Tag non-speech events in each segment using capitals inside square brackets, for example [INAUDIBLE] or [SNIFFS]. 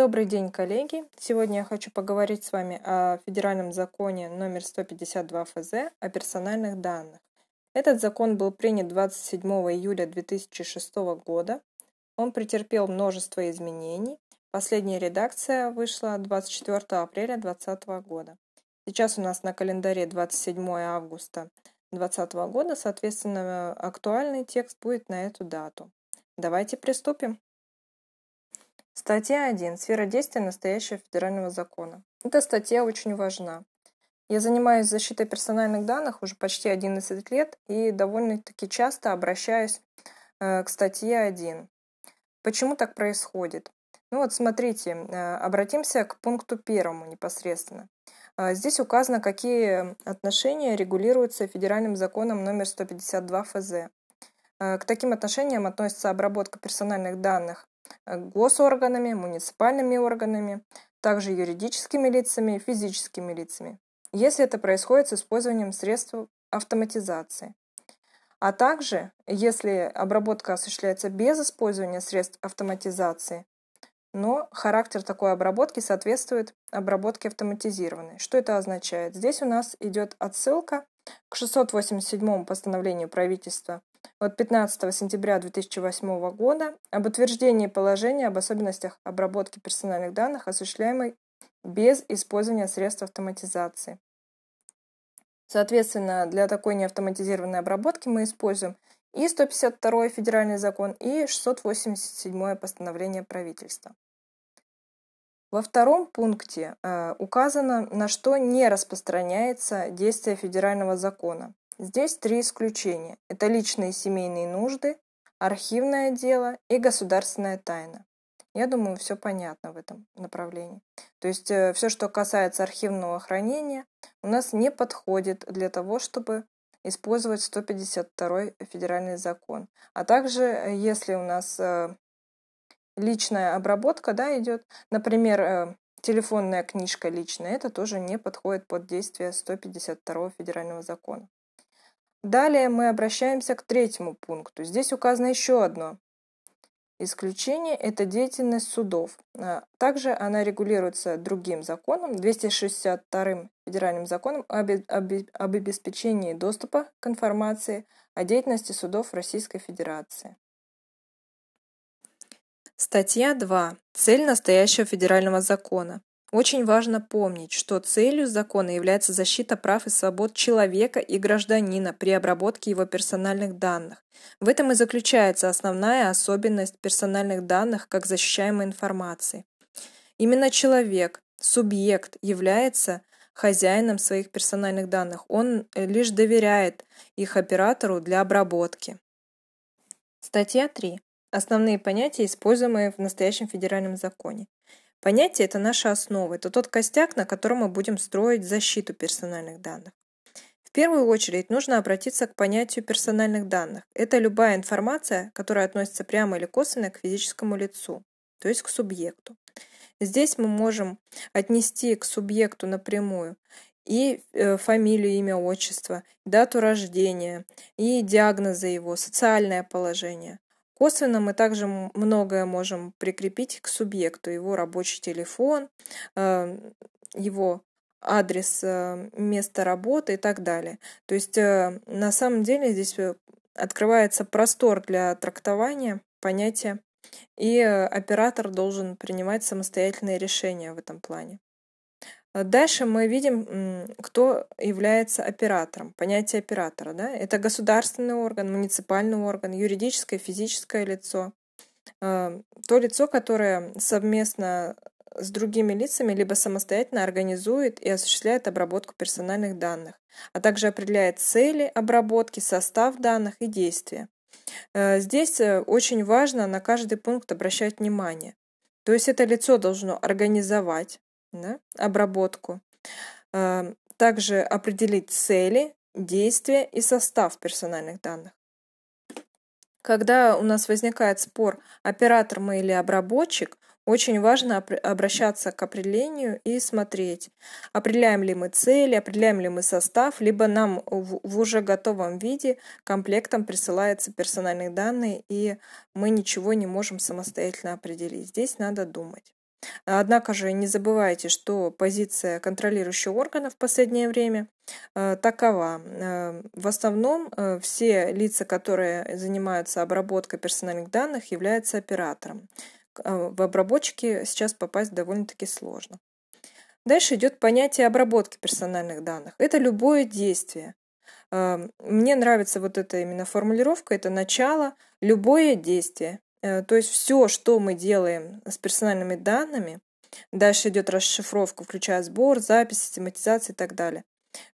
Добрый день, коллеги! Сегодня я хочу поговорить с вами о федеральном законе номер 152 ФЗ о персональных данных. Этот закон был принят 27 июля 2006 года. Он претерпел множество изменений. Последняя редакция вышла 24 апреля 2020 года. Сейчас у нас на календаре 27 августа 2020 года, соответственно, актуальный текст будет на эту дату. Давайте приступим. Статья 1. Сфера действия настоящего федерального закона. Эта статья очень важна. Я занимаюсь защитой персональных данных уже почти 11 лет и довольно-таки часто обращаюсь э, к статье 1. Почему так происходит? Ну вот смотрите, э, обратимся к пункту первому непосредственно. Э, здесь указано, какие отношения регулируются федеральным законом номер 152 ФЗ. К таким отношениям относится обработка персональных данных госорганами, муниципальными органами, также юридическими лицами физическими лицами, если это происходит с использованием средств автоматизации. А также, если обработка осуществляется без использования средств автоматизации, но характер такой обработки соответствует обработке автоматизированной. Что это означает? Здесь у нас идет отсылка к 687 постановлению правительства от 15 сентября 2008 года об утверждении положения об особенностях обработки персональных данных, осуществляемой без использования средств автоматизации. Соответственно, для такой неавтоматизированной обработки мы используем и 152 федеральный закон, и 687 постановление правительства. Во втором пункте э, указано, на что не распространяется действие федерального закона. Здесь три исключения. Это личные семейные нужды, архивное дело и государственная тайна. Я думаю, все понятно в этом направлении. То есть э, все, что касается архивного хранения, у нас не подходит для того, чтобы использовать 152 федеральный закон. А также, э, если у нас э, личная обработка да, идет, например, телефонная книжка личная, это тоже не подходит под действие 152 федерального закона. Далее мы обращаемся к третьему пункту. Здесь указано еще одно исключение – это деятельность судов. А, также она регулируется другим законом, 262 федеральным законом об, об, об обеспечении доступа к информации о деятельности судов Российской Федерации. Статья 2. Цель настоящего федерального закона. Очень важно помнить, что целью закона является защита прав и свобод человека и гражданина при обработке его персональных данных. В этом и заключается основная особенность персональных данных как защищаемой информации. Именно человек, субъект, является хозяином своих персональных данных. Он лишь доверяет их оператору для обработки. Статья 3. Основные понятия, используемые в настоящем федеральном законе. Понятие – это наша основа, это тот костяк, на котором мы будем строить защиту персональных данных. В первую очередь нужно обратиться к понятию персональных данных. Это любая информация, которая относится прямо или косвенно к физическому лицу, то есть к субъекту. Здесь мы можем отнести к субъекту напрямую и э, фамилию, имя, отчество, дату рождения, и диагнозы его, социальное положение. Косвенно мы также многое можем прикрепить к субъекту, его рабочий телефон, э, его адрес э, места работы и так далее. То есть э, на самом деле здесь открывается простор для трактования понятия, и оператор должен принимать самостоятельные решения в этом плане. А дальше мы видим, кто является оператором. Понятие оператора. Да? Это государственный орган, муниципальный орган, юридическое, физическое лицо. А, то лицо, которое совместно с другими лицами либо самостоятельно организует и осуществляет обработку персональных данных, а также определяет цели обработки, состав данных и действия. А, здесь э, очень важно на каждый пункт обращать внимание. То есть это лицо должно организовать, да, обработку. Эм, также определить цели, действия и состав персональных данных. Когда у нас возникает спор, оператор мы или обработчик, очень важно обращаться к определению и смотреть, определяем ли мы цели, определяем ли мы состав, либо нам в уже готовом виде комплектом присылаются персональные данные, и мы ничего не можем самостоятельно определить. Здесь надо думать. Однако же не забывайте, что позиция контролирующего органа в последнее время э, такова. Э, в основном э, все лица, которые занимаются обработкой персональных данных, являются оператором. В обработчике сейчас попасть довольно-таки сложно. Дальше идет понятие обработки персональных данных. Это любое действие. Мне нравится вот эта именно формулировка, это начало, любое действие. Э, то есть все, что мы делаем с персональными данными, дальше идет расшифровка, включая сбор, запись, систематизация и так далее.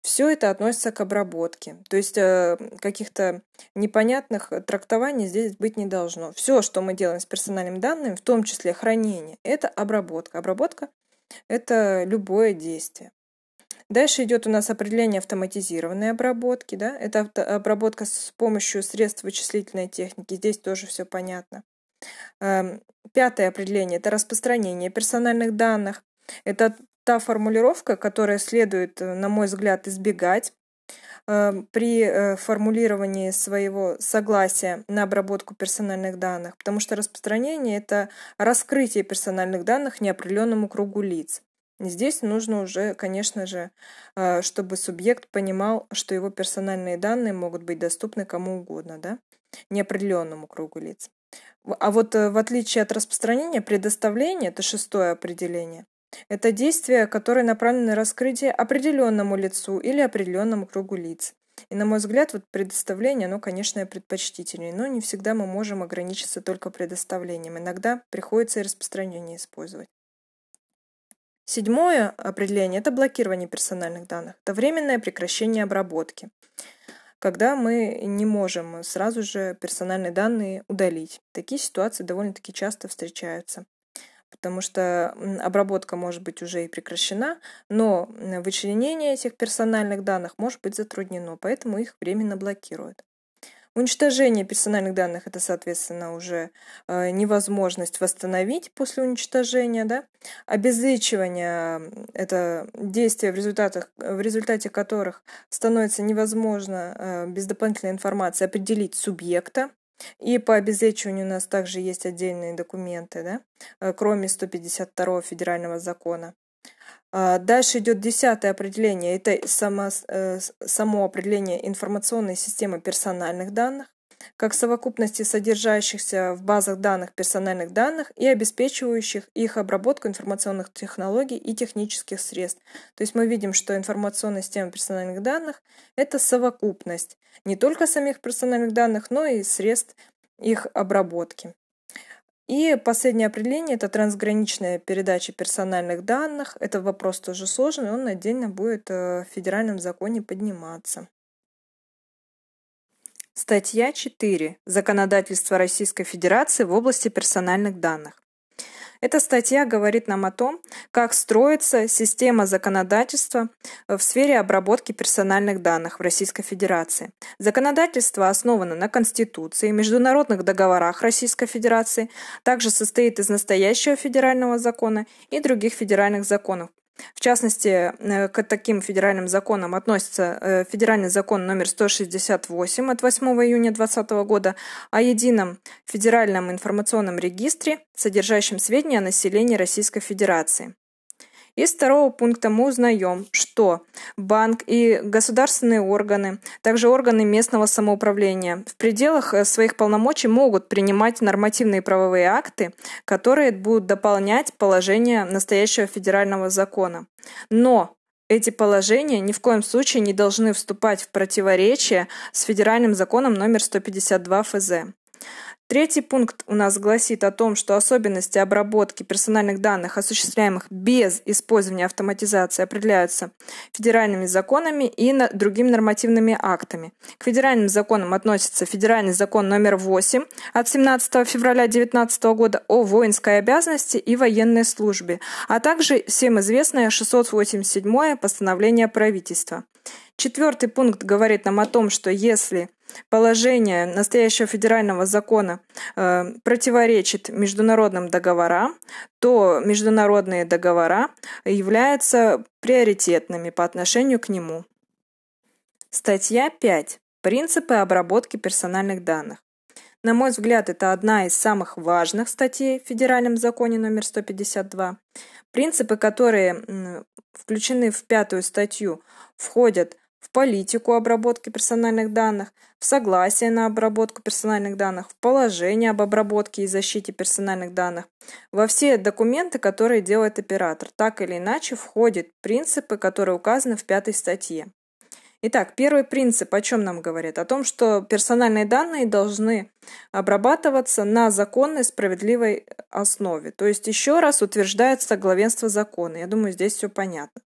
Все это относится к обработке. То есть э, каких-то непонятных трактований здесь быть не должно. Все, что мы делаем с персональными данными, в том числе хранение, это обработка. Обработка – это любое действие. Дальше идет у нас определение автоматизированной обработки. Да? Это обработка с помощью средств вычислительной техники. Здесь тоже все понятно. Эм, пятое определение – это распространение персональных данных. Это та формулировка, которая следует, э, на мой взгляд, избегать эм, при э, формулировании своего согласия на обработку персональных данных, потому что распространение – это раскрытие персональных данных неопределенному кругу лиц. Здесь нужно уже, конечно же, э, чтобы субъект понимал, что его персональные данные могут быть доступны кому угодно, да, неопределенному кругу лиц. А вот э, в отличие от распространения, предоставление – это шестое определение. Это действие, которое направлено на раскрытие определенному лицу или определенному кругу лиц. И, на мой взгляд, вот предоставление, оно, конечно, предпочтительнее, но не всегда мы можем ограничиться только предоставлением. Иногда приходится и распространение использовать. Седьмое определение – это блокирование персональных данных. Это временное прекращение обработки когда мы не можем сразу же персональные данные удалить. Такие ситуации довольно-таки часто встречаются потому что обработка может быть уже и прекращена, но вычленение этих персональных данных может быть затруднено, поэтому их временно блокируют. Уничтожение персональных данных – это, соответственно, уже э, невозможность восстановить после уничтожения. Да? Обезличивание – это действия, в, результатах, в результате которых становится невозможно э, без дополнительной информации определить субъекта. И по обезличиванию у нас также есть отдельные документы, да? Э, кроме 152 федерального закона. А, дальше идет десятое определение. Это само, э, само определение информационной системы персональных данных как совокупности содержащихся в базах данных персональных данных и обеспечивающих их обработку информационных технологий и технических средств. То есть мы видим, что информационная система персональных данных – это совокупность не только самих персональных данных, но и средств их обработки. И последнее определение – это трансграничная передача персональных данных. Это вопрос тоже сложный, он отдельно будет э, в федеральном законе подниматься. Статья 4. Законодательство Российской Федерации в области персональных данных. Эта статья говорит нам о том, как строится система законодательства в сфере обработки персональных данных в Российской Федерации. Законодательство основано на Конституции, международных договорах Российской Федерации, также состоит из настоящего федерального закона и других федеральных законов, в частности, э, к таким федеральным законам относится э, федеральный закон номер 168 от 8 июня 2020 года о едином федеральном информационном регистре, содержащем сведения о населении Российской Федерации. Из второго пункта мы узнаем, что банк и государственные органы, также органы местного самоуправления в пределах э, своих полномочий могут принимать нормативные правовые акты, которые будут дополнять положения настоящего федерального закона. Но эти положения ни в коем случае не должны вступать в противоречие с федеральным законом номер 152 ФЗ. Третий пункт у нас гласит о том, что особенности обработки персональных данных, осуществляемых без использования автоматизации, определяются федеральными законами и другими нормативными актами. К федеральным законам относится федеральный закон номер 8 от 17 февраля 2019 года о воинской обязанности и военной службе, а также всем известное 687 постановление правительства. Четвертый пункт говорит нам о том, что если положение настоящего федерального закона э, противоречит международным договорам, то международные договора являются приоритетными по отношению к нему. Статья 5. Принципы обработки персональных данных. На мой взгляд, это одна из самых важных статей в Федеральном законе номер 152. Принципы, которые включены в пятую статью, входят в политику обработки персональных данных, в согласие на обработку персональных данных, в положение об обработке и защите персональных данных, во все документы, которые делает оператор. Так или иначе входят принципы, которые указаны в пятой статье. Итак, первый принцип о чем нам говорит? О том, что персональные данные должны обрабатываться на законной, справедливой основе. То есть еще раз утверждается главенство закона. Я думаю, здесь все понятно.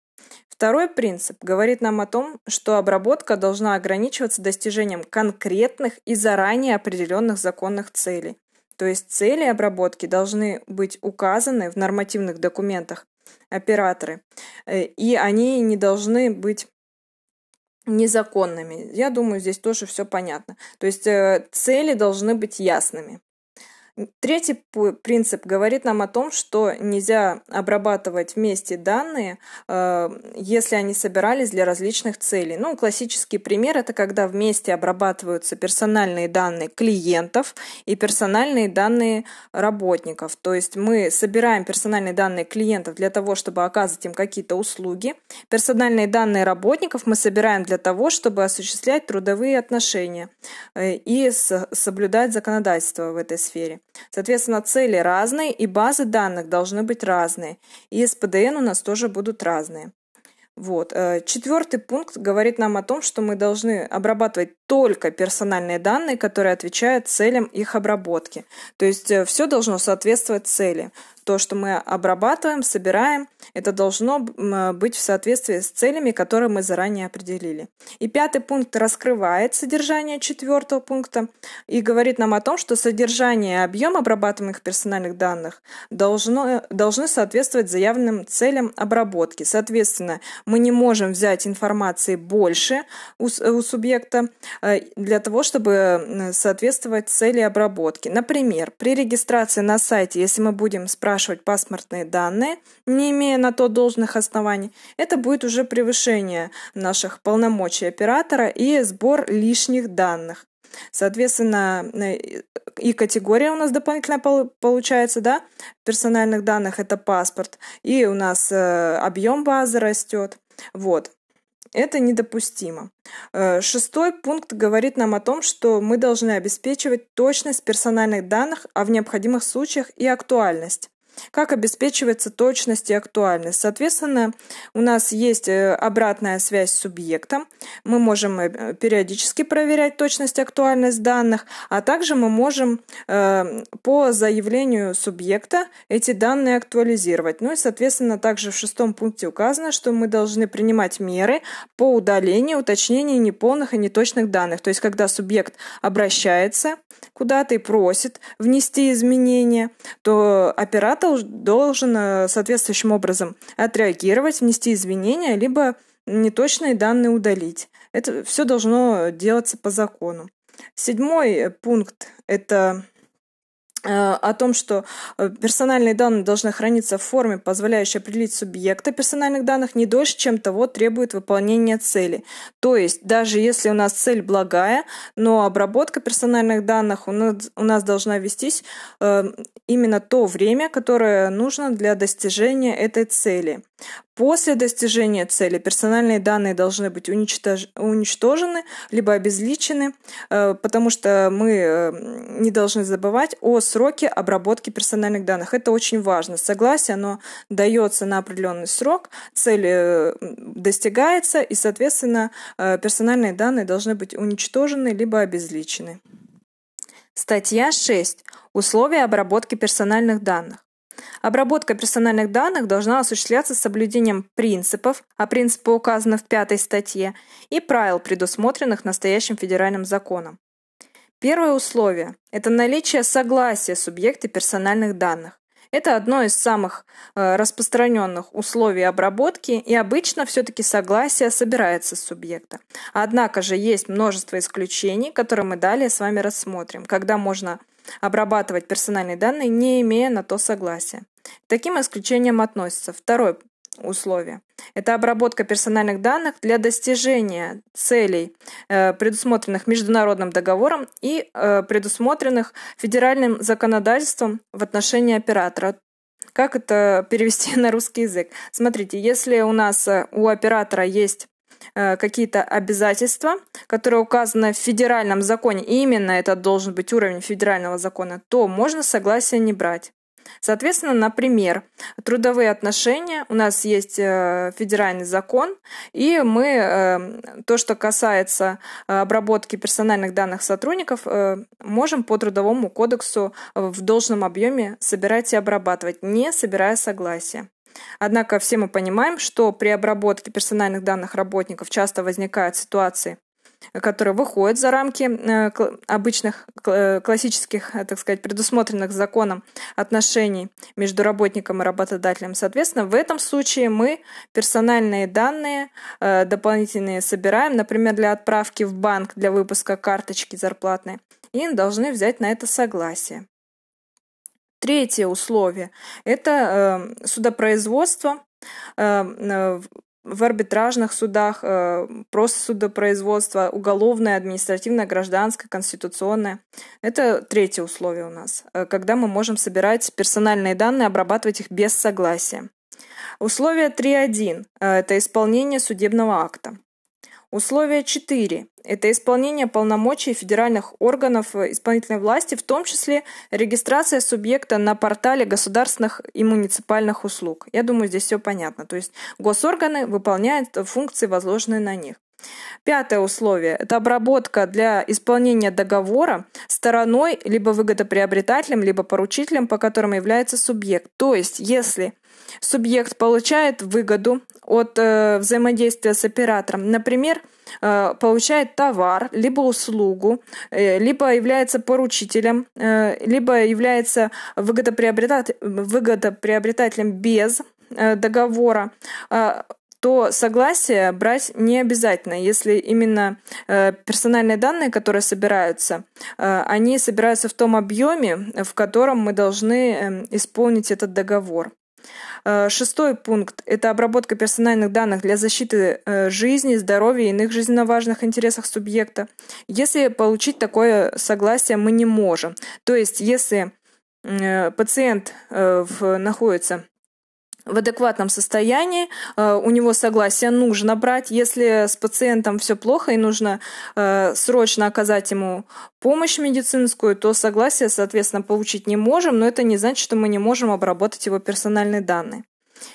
Второй принцип говорит нам о том, что обработка должна ограничиваться достижением конкретных и заранее определенных законных целей. То есть цели обработки должны быть указаны в нормативных документах операторы, э, и они не должны быть незаконными. Я думаю, здесь тоже все понятно. То есть э, цели должны быть ясными. Третий принцип говорит нам о том, что нельзя обрабатывать вместе данные, э, если они собирались для различных целей. Ну, классический пример – это когда вместе обрабатываются персональные данные клиентов и персональные данные работников. То есть мы собираем персональные данные клиентов для того, чтобы оказывать им какие-то услуги. Персональные данные работников мы собираем для того, чтобы осуществлять трудовые отношения э, и соблюдать законодательство в этой сфере. Соответственно, цели разные, и базы данных должны быть разные. И СПДН у нас тоже будут разные. Вот. Э, Четвертый пункт говорит нам о том, что мы должны обрабатывать только персональные данные, которые отвечают целям их обработки. То есть э, все должно соответствовать цели то, что мы обрабатываем, собираем, это должно быть в соответствии с целями, которые мы заранее определили. И пятый пункт раскрывает содержание четвертого пункта и говорит нам о том, что содержание и объем обрабатываемых персональных данных должно, должны соответствовать заявленным целям обработки. Соответственно, мы не можем взять информации больше у, у субъекта э, для того, чтобы соответствовать цели обработки. Например, при регистрации на сайте, если мы будем спрашивать паспортные данные, не имея на то должных оснований, это будет уже превышение наших полномочий оператора и сбор лишних данных. Соответственно, э, и категория у нас дополнительно получается, да, персональных данных это паспорт, и у нас э, объем базы растет. Вот. Это недопустимо. Э, шестой пункт говорит нам о том, что мы должны обеспечивать точность персональных данных, а в необходимых случаях и актуальность. Как обеспечивается точность и актуальность? Соответственно, у нас есть э, обратная связь с субъектом. Мы можем э, периодически проверять точность и актуальность данных, а также мы можем э, по заявлению субъекта эти данные актуализировать. Ну и, соответственно, также в шестом пункте указано, что мы должны принимать меры по удалению, уточнению неполных и неточных данных. То есть, когда субъект обращается куда-то и просит внести изменения, то оператор должен э, соответствующим образом отреагировать, внести изменения, либо неточные данные удалить. Это все должно делаться по закону. Седьмой пункт – это о том, что э, персональные данные должны храниться в форме, позволяющей определить субъекта персональных данных не дольше, чем того требует выполнение цели. То есть, даже если у нас цель благая, но обработка персональных данных у нас, у нас должна вестись э, именно то время, которое нужно для достижения этой цели. После достижения цели персональные данные должны быть уничтож... уничтожены, либо обезличены, э, потому что мы э, не должны забывать о сроке обработки персональных данных. Это очень важно. Согласие, оно дается на определенный срок, цель э, достигается, и, соответственно, персональные данные должны быть уничтожены, либо обезличены. Статья 6. Условия обработки персональных данных. Обработка персональных данных должна осуществляться с соблюдением принципов, а принципы указаны в пятой статье, и правил, предусмотренных настоящим федеральным законом. Первое условие – это наличие согласия субъекта персональных данных. Это одно из самых э, распространенных условий обработки, и обычно все-таки согласие собирается с субъекта. Однако же есть множество исключений, которые мы далее с вами рассмотрим, когда можно обрабатывать персональные данные, не имея на то согласия. Таким исключениям относятся второй условие. Это обработка персональных данных для достижения целей, э, предусмотренных международным договором и э, предусмотренных федеральным законодательством в отношении оператора. Как это перевести [LAUGHS] на русский язык? Смотрите, если у нас э, у оператора есть какие-то обязательства, которые указаны в федеральном законе, и именно это должен быть уровень федерального закона, то можно согласие не брать. Соответственно, например, трудовые отношения, у нас есть э, федеральный закон, и мы э, то, что касается э, обработки персональных данных сотрудников, можем по трудовому кодексу в должном объеме собирать и обрабатывать, не собирая согласия. Однако все мы понимаем, что при обработке персональных данных работников часто возникают ситуации, которые выходят за рамки э, обычных э, классических, э, так сказать, предусмотренных законом отношений между работником и работодателем. Соответственно, в этом случае мы персональные данные дополнительные собираем, например, для отправки в банк для выпуска карточки зарплатной, и должны взять на это согласие. Третье условие – это судопроизводство в арбитражных судах, э, просто судопроизводство, уголовное, административное, гражданское, конституционное. Это третье условие у нас, э, когда мы можем собирать персональные данные, обрабатывать их без согласия. Условие 3.1 – это исполнение судебного акта. Условие 4 – это исполнение полномочий федеральных органов исполнительной власти, в том числе регистрация субъекта на портале государственных и муниципальных услуг. Я думаю, здесь все понятно. То есть госорганы выполняют функции, возложенные на них. Пятое условие – это обработка для исполнения договора стороной либо выгодоприобретателем, либо поручителем, по которым является субъект. То есть, если субъект получает выгоду от э, взаимодействия с оператором. Например, э, получает товар, либо услугу, э, либо является поручителем, э, либо является выгодоприобретатель, выгодоприобретателем без э, договора, э, то согласие брать не обязательно, если именно э, персональные данные, которые собираются, э, они собираются в том объеме, в котором мы должны э, исполнить этот договор. Э, шестой пункт – это обработка персональных данных для защиты э, жизни, здоровья и иных жизненно важных интересов субъекта. Если получить такое согласие мы не можем. То есть, если э, пациент находится в адекватном состоянии, э, у него согласие нужно брать. Если с пациентом все плохо и нужно э, срочно оказать ему помощь медицинскую, то согласие, соответственно, получить не можем, но это не значит, что мы не можем обработать его персональные данные.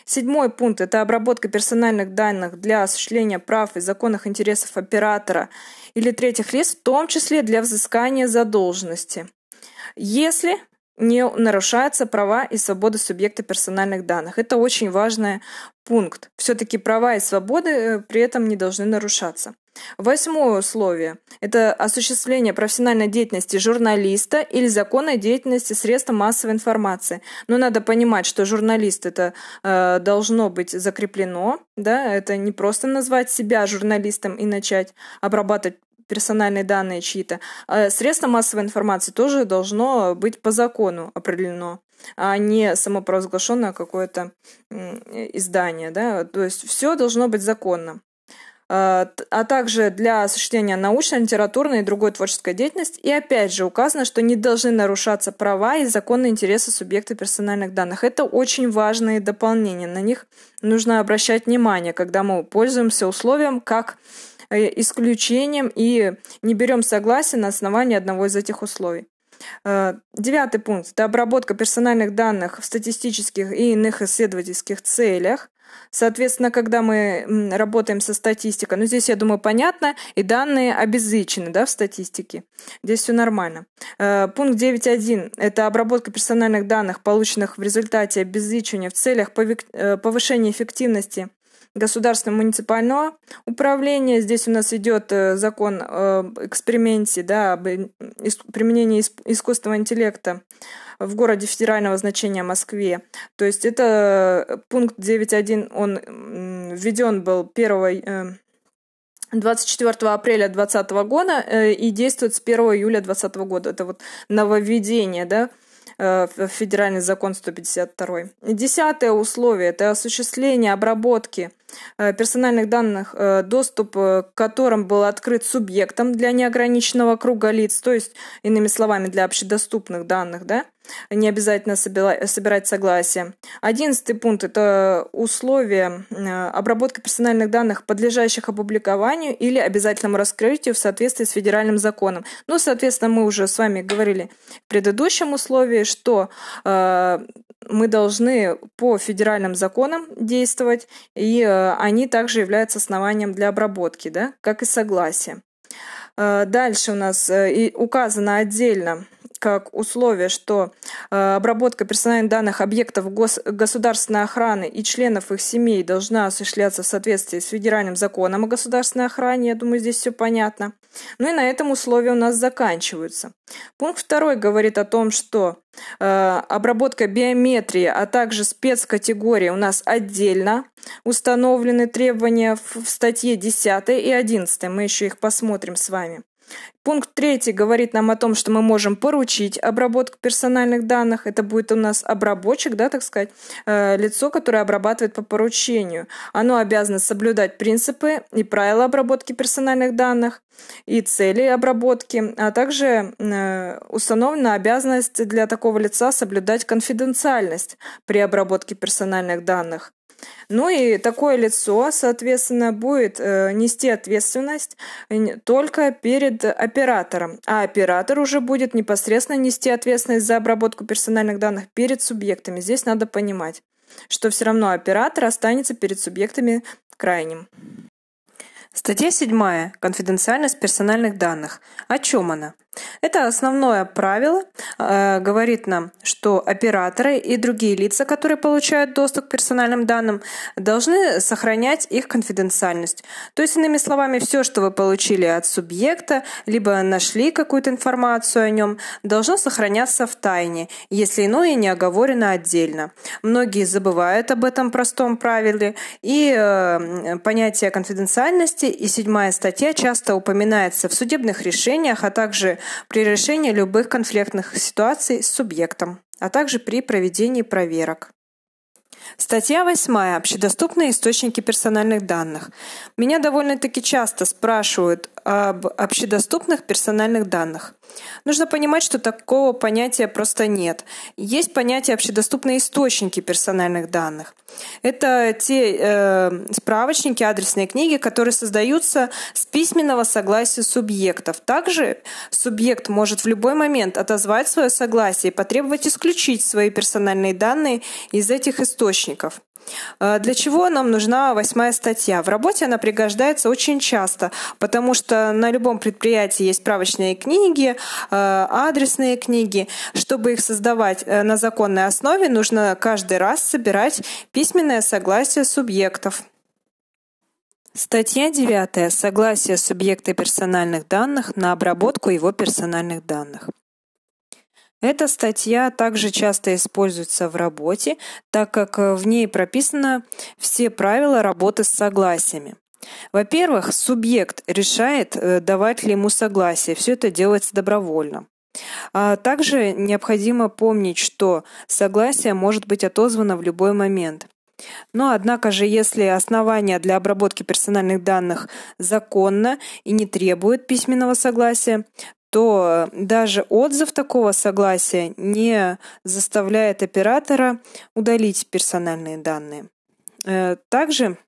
Седьмой пункт – это обработка персональных данных для осуществления прав и законных интересов оператора или третьих лиц, в том числе для взыскания задолженности. Если не нарушаются права и свободы субъекта персональных данных. Это очень важный пункт. Все-таки права и свободы э, при этом не должны нарушаться. Восьмое условие – это осуществление профессиональной деятельности журналиста или законной деятельности средства массовой информации. Но надо понимать, что журналист это э, должно быть закреплено, да, это не просто назвать себя журналистом и начать обрабатывать персональные данные чьи-то. А средство массовой информации тоже должно быть по закону определено а не самопровозглашенное какое-то издание. Да? То есть все должно быть законно а, а также для осуществления научной, литературной и другой творческой деятельности. И опять же указано, что не должны нарушаться права и законные интересы субъекта персональных данных. Это очень важные дополнения. На них нужно обращать внимание, когда мы пользуемся условием как Э, исключением и не берем согласие на основании одного из этих условий. Э, девятый пункт – это обработка персональных данных в статистических и иных исследовательских целях. Соответственно, когда мы работаем со статистикой, ну здесь, я думаю, понятно, и данные обезличены да, в статистике. Здесь все нормально. Э, пункт 9.1 – это обработка персональных данных, полученных в результате обезличивания в целях повышения эффективности государственного муниципального управления. Здесь у нас идет э, закон об эксперименте, да, об применении искусственного интеллекта в городе федерального значения Москве. То есть это пункт 9.1, он введен был 1 24 э, апреля 2020 года э, и действует с 1 июля 2020 года. Это вот нововведение, да, э, федеральный закон 152. Десятое условие – это осуществление обработки Э, персональных данных, э, доступ э, к которым был открыт субъектом для неограниченного круга лиц, то есть, иными словами, для общедоступных данных, да, не обязательно собирать согласие. Одиннадцатый пункт – это условия обработки персональных данных, подлежащих опубликованию или обязательному раскрытию в соответствии с федеральным законом. Ну, соответственно, мы уже с вами говорили в предыдущем условии, что мы должны по федеральным законам действовать, и э, они также являются основанием для обработки, да, как и согласие. Э, дальше у нас э, указано отдельно как условие, что э, обработка персональных данных объектов гос государственной охраны и членов их семей должна осуществляться в соответствии с федеральным законом о государственной охране. Я думаю, здесь все понятно. Ну и на этом условия у нас заканчиваются. Пункт второй говорит о том, что э, обработка биометрии, а также спецкатегории у нас отдельно установлены требования в, в статье 10 и 11. Мы еще их посмотрим с вами. Пункт третий говорит нам о том, что мы можем поручить обработку персональных данных. Это будет у нас обработчик, да, так сказать, э, лицо, которое обрабатывает по поручению. Оно обязано соблюдать принципы и правила обработки персональных данных и цели обработки, а также э, установлена обязанность для такого лица соблюдать конфиденциальность при обработке персональных данных. Ну и такое лицо, соответственно, будет э, нести ответственность только перед оператором, а оператор уже будет непосредственно нести ответственность за обработку персональных данных перед субъектами. Здесь надо понимать, что все равно оператор останется перед субъектами крайним. Статья 7. Конфиденциальность персональных данных. О чем она? Это основное правило, э, говорит нам, что операторы и другие лица, которые получают доступ к персональным данным, должны сохранять их конфиденциальность. То есть, иными словами, все, что вы получили от субъекта, либо нашли какую-то информацию о нем, должно сохраняться в тайне, если иное не оговорено отдельно. Многие забывают об этом простом правиле, и э, понятие конфиденциальности и седьмая статья часто упоминается в судебных решениях, а также при решении любых конфликтных ситуаций с субъектом, а также при проведении проверок. Статья 8. Общедоступные источники персональных данных. Меня довольно-таки часто спрашивают об общедоступных персональных данных. Нужно понимать, что такого понятия просто нет. Есть понятие общедоступные источники персональных данных. Это те э, справочники, адресные книги, которые создаются с письменного согласия субъектов. Также субъект может в любой момент отозвать свое согласие и потребовать исключить свои персональные данные из этих источников. Э, для чего нам нужна восьмая статья? В работе она пригождается очень часто, потому что на любом предприятии есть справочные книги, э, адресные книги. Чтобы их создавать э, на законной основе, нужно каждый раз собирать письменное согласие субъектов. Статья 9. Согласие субъекта персональных данных на обработку его персональных данных. Эта статья также часто используется в работе, так как э, в ней прописаны все правила работы с согласиями. Во-первых, субъект решает, э, давать ли ему согласие. Все это делается добровольно. А также необходимо помнить, что согласие может быть отозвано в любой момент. Но, однако же, если основания для обработки персональных данных законно и не требует письменного согласия, то даже отзыв такого согласия не заставляет оператора удалить персональные данные. Э, также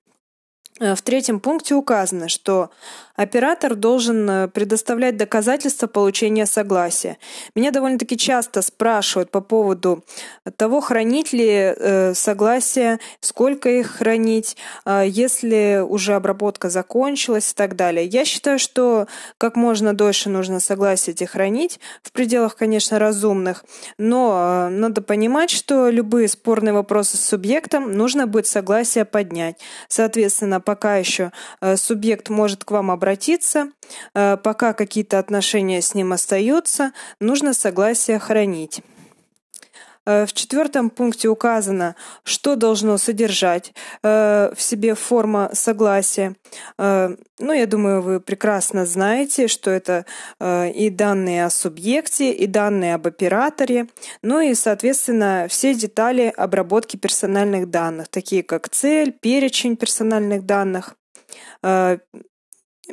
в третьем пункте указано, что Оператор должен э, предоставлять доказательства получения согласия. Меня довольно-таки часто спрашивают по поводу того, хранить ли э, согласие, сколько их хранить, э, если уже обработка закончилась и так далее. Я считаю, что как можно дольше нужно согласие эти хранить, в пределах, конечно, разумных, но надо понимать, что любые спорные вопросы с субъектом нужно будет согласие поднять. Соответственно, пока еще субъект может к вам обратиться, обратиться, э, пока какие-то отношения с ним остаются, нужно согласие хранить. Э, в четвертом пункте указано, что должно содержать э, в себе форма согласия. Э, ну, я думаю, вы прекрасно знаете, что это и данные о субъекте, и данные об операторе, ну и, соответственно, все детали обработки персональных данных, такие как цель, перечень персональных данных,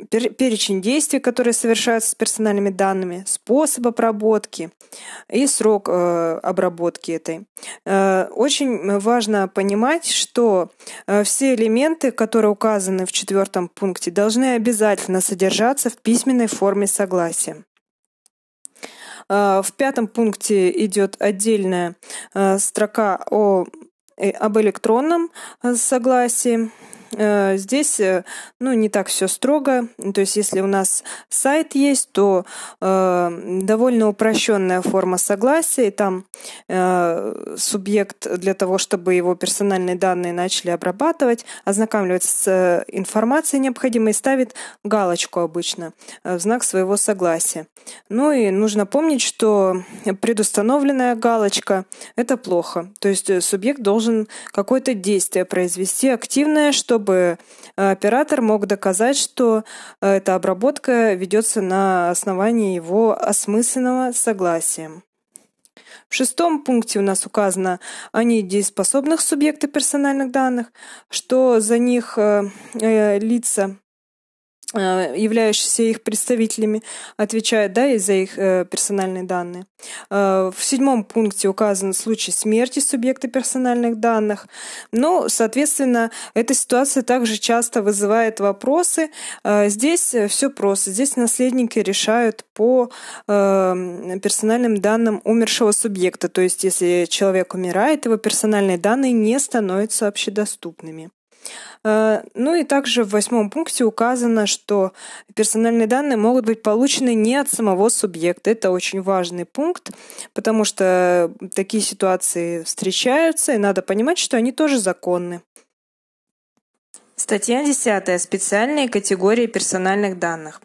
перечень действий, которые совершаются с персональными данными, способ обработки и срок э, обработки этой. Э, очень важно понимать, что э, все элементы, которые указаны в четвертом пункте, должны обязательно содержаться в письменной форме согласия. В пятом пункте идет отдельная строка о, об электронном согласии. Э, здесь, э, ну, не так все строго. То есть, если у нас сайт есть, то э, довольно упрощенная форма согласия, и там субъект для того, чтобы его персональные данные начали обрабатывать, ознакомливается с информацией необходимой, ставит галочку обычно в знак своего согласия. Ну и нужно помнить, что предустановленная галочка – это плохо. То есть субъект должен какое-то действие произвести активное, чтобы чтобы э, оператор мог доказать, что э, эта обработка ведется на основании его осмысленного согласия. В шестом пункте у нас указано о недееспособных субъектах персональных данных, что за них э, лица Э, являющиеся их представителями, отвечают да, и за их э, персональные данные. Э, в седьмом пункте указан случай смерти субъекта персональных данных. Но, соответственно, эта ситуация также часто вызывает вопросы. Э, здесь все просто. Здесь наследники решают по э, персональным данным умершего субъекта. То есть, если человек умирает, его персональные данные не становятся общедоступными. Э, ну и также в восьмом пункте указано, что персональные данные могут быть получены не от самого субъекта. Это очень важный пункт, потому что такие ситуации встречаются, и надо понимать, что они тоже законны. Статья 10. Специальные категории персональных данных.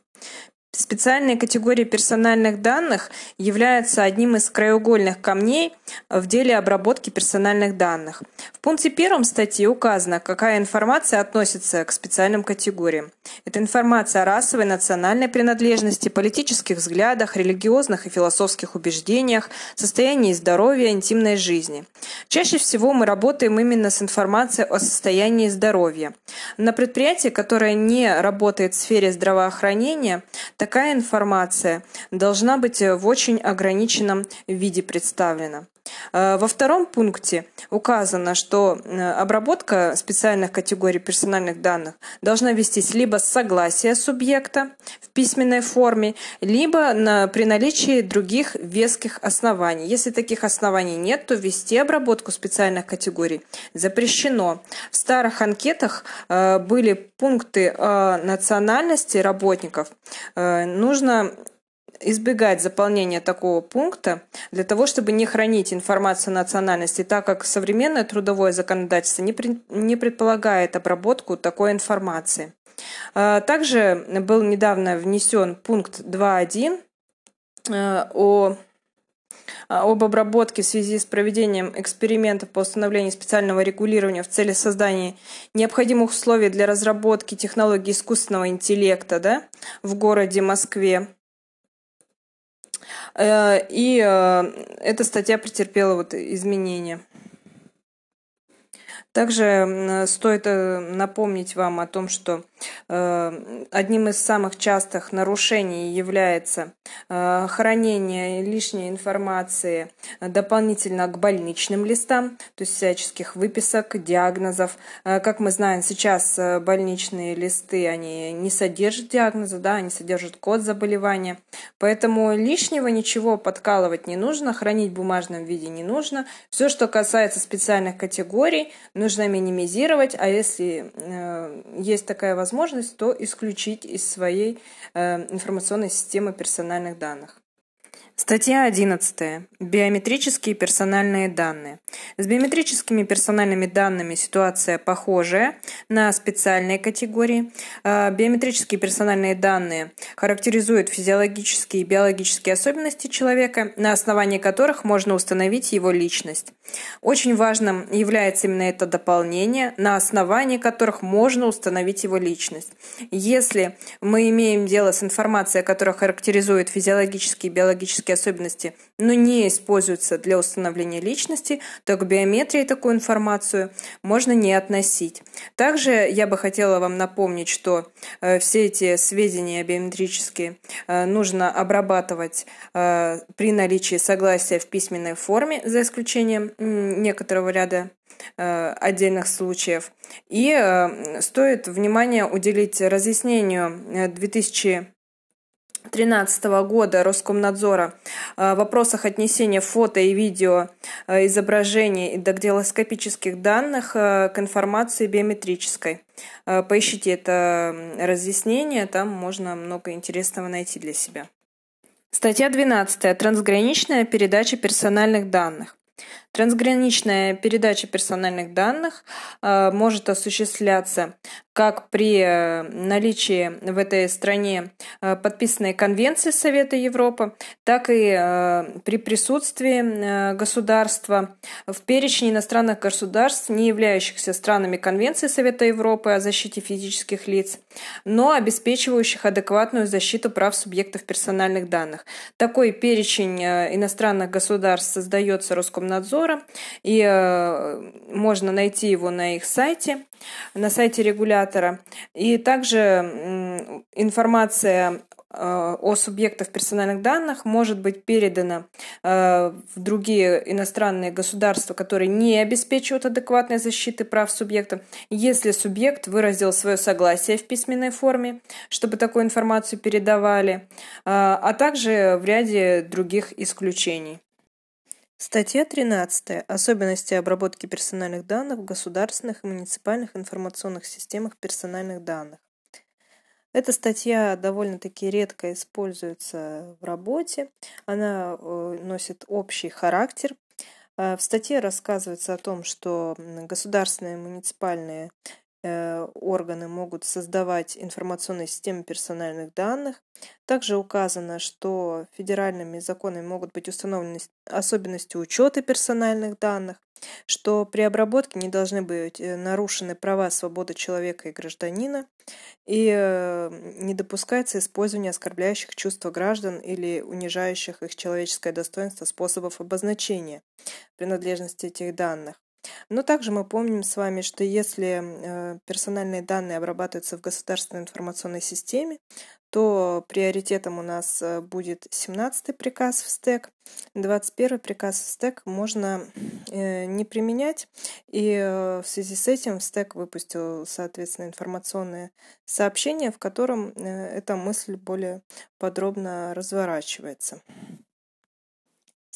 Специальные категории персональных данных являются одним из краеугольных камней в деле обработки персональных данных. В пункте первом статьи указано, какая информация относится к специальным категориям. Это информация о расовой, национальной принадлежности, политических взглядах, религиозных и философских убеждениях, состоянии здоровья, интимной жизни. Чаще всего мы работаем именно с информацией о состоянии здоровья. На предприятии, которое не работает в сфере здравоохранения, Такая информация должна быть в очень ограниченном виде представлена. Э, во втором пункте указано, что э, обработка специальных категорий персональных данных должна вестись либо с согласия субъекта в письменной форме, либо на, при наличии других веских оснований. Если таких оснований нет, то вести обработку специальных категорий запрещено. В старых анкетах э, были пункты о национальности работников. Нужно избегать заполнения такого пункта для того, чтобы не хранить информацию о национальности, так как современное трудовое законодательство не, при, не предполагает обработку такой информации. А, также был недавно внесен пункт 2.1 э, о об обработке в связи с проведением экспериментов по установлению специального регулирования в цели создания необходимых условий для разработки технологий искусственного интеллекта да, в городе Москве. Э, и э, эта статья претерпела вот изменения. Также стоит э, напомнить вам о том, что одним из самых частых нарушений является э, хранение лишней информации дополнительно к больничным листам, то есть всяческих выписок, диагнозов. Как мы знаем, сейчас больничные листы, они не содержат диагноза, да, они содержат код заболевания. Поэтому лишнего ничего подкалывать не нужно, хранить в бумажном виде не нужно. Все, что касается специальных категорий, нужно минимизировать, а если э, есть такая возможность, то исключить из своей э, информационной системы персональных данных. Статья 11. Биометрические персональные данные. С биометрическими персональными данными ситуация похожая на специальные категории. А, биометрические персональные данные характеризуют физиологические и биологические особенности человека, на основании которых можно установить его личность. Очень важным является именно это дополнение, на основании которых можно установить его личность. Если мы имеем дело с информацией, которая характеризует физиологические и биологические генетические особенности, но не используются для установления личности, то к биометрии такую информацию можно не относить. Также я бы хотела вам напомнить, что э, все эти сведения биометрические э, нужно обрабатывать э, при наличии согласия в письменной форме, за исключением некоторого ряда отдельных случаев. И стоит внимание уделить разъяснению 2000 2013 года Роскомнадзора э, в вопросах отнесения фото и видео э, изображений и дактилоскопических данных э, к информации биометрической. Поищите это разъяснение, там можно много интересного найти для себя. Статья 12. Трансграничная передача персональных данных. Трансграничная передача персональных данных э, может осуществляться как при э, наличии в этой стране э, подписанной конвенции Совета Европы, так и при присутствии государства в перечне иностранных государств, не являющихся странами Конвенции Совета Европы о защите физических лиц, но обеспечивающих адекватную защиту прав субъектов персональных данных. Такой перечень иностранных государств создается Роскомнадзором, обзора, и э, можно найти его на их сайте, на сайте регулятора. И также информация э, о субъектах персональных данных может быть передана э, в другие иностранные государства, которые не обеспечивают адекватной защиты прав субъекта, если субъект выразил свое согласие в письменной форме, чтобы такую информацию передавали, а также в ряде других исключений. Статья 13. Особенности обработки персональных данных в государственных и муниципальных информационных системах персональных данных. Эта статья довольно-таки редко используется в работе. Она э, носит общий характер. Э, в статье рассказывается о том, что государственные и муниципальные органы могут создавать информационные системы персональных данных. Также указано, что федеральными законами могут быть установлены особенности учета персональных данных, что при обработке не должны быть э, нарушены права свободы человека и гражданина, и э, не допускается использование оскорбляющих чувства граждан или унижающих их человеческое достоинство способов обозначения принадлежности этих данных. Но также мы помним с вами, что если э, персональные данные обрабатываются в государственной информационной системе, то приоритетом у нас э, будет 17-й приказ в стек. 21 приказ в стек можно э, не применять, и в связи с этим стек выпустил, соответственно, информационное сообщение, в котором эта мысль более подробно разворачивается.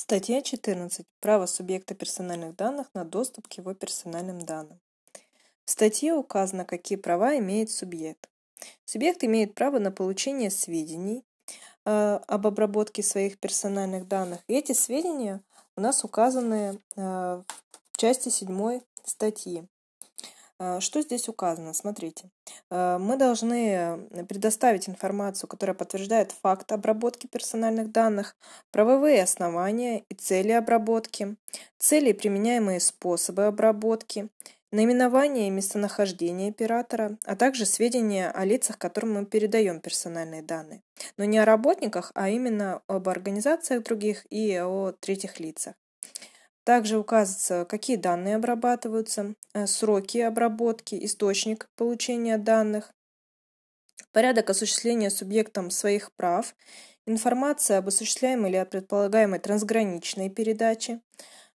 Статья 14. Право субъекта персональных данных на доступ к его персональным данным. В статье указано, какие права имеет субъект. Субъект имеет право на получение сведений э, об обработке своих персональных данных. И эти сведения у нас указаны э, в части 7 статьи. А, что здесь указано? Смотрите. А, мы должны предоставить информацию, которая подтверждает факт обработки персональных данных, правовые основания и цели обработки, цели и применяемые способы обработки, наименование и местонахождение оператора, а также сведения о лицах, которым мы передаем персональные данные. Но не о работниках, а именно об организациях других и о третьих лицах. Также указывается, какие данные обрабатываются, э, сроки обработки, источник получения данных, порядок осуществления субъектом своих прав, информация об осуществляемой или предполагаемой трансграничной передаче,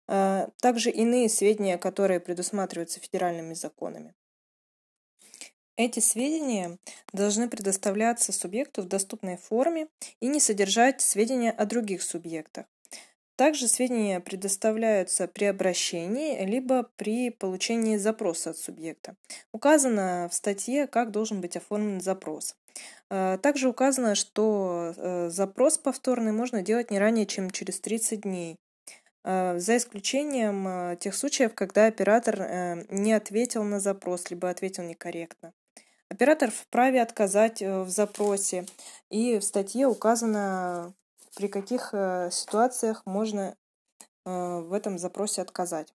э, также иные сведения, которые предусматриваются федеральными законами. Эти сведения должны предоставляться субъекту в доступной форме и не содержать сведения о других субъектах. Также сведения предоставляются при обращении, либо при получении запроса от субъекта. Указано в статье, как должен быть оформлен запрос. Также указано, что запрос повторный можно делать не ранее, чем через 30 дней. За исключением тех случаев, когда оператор не ответил на запрос, либо ответил некорректно. Оператор вправе отказать в запросе, и в статье указано, при каких ситуациях можно в этом запросе отказать.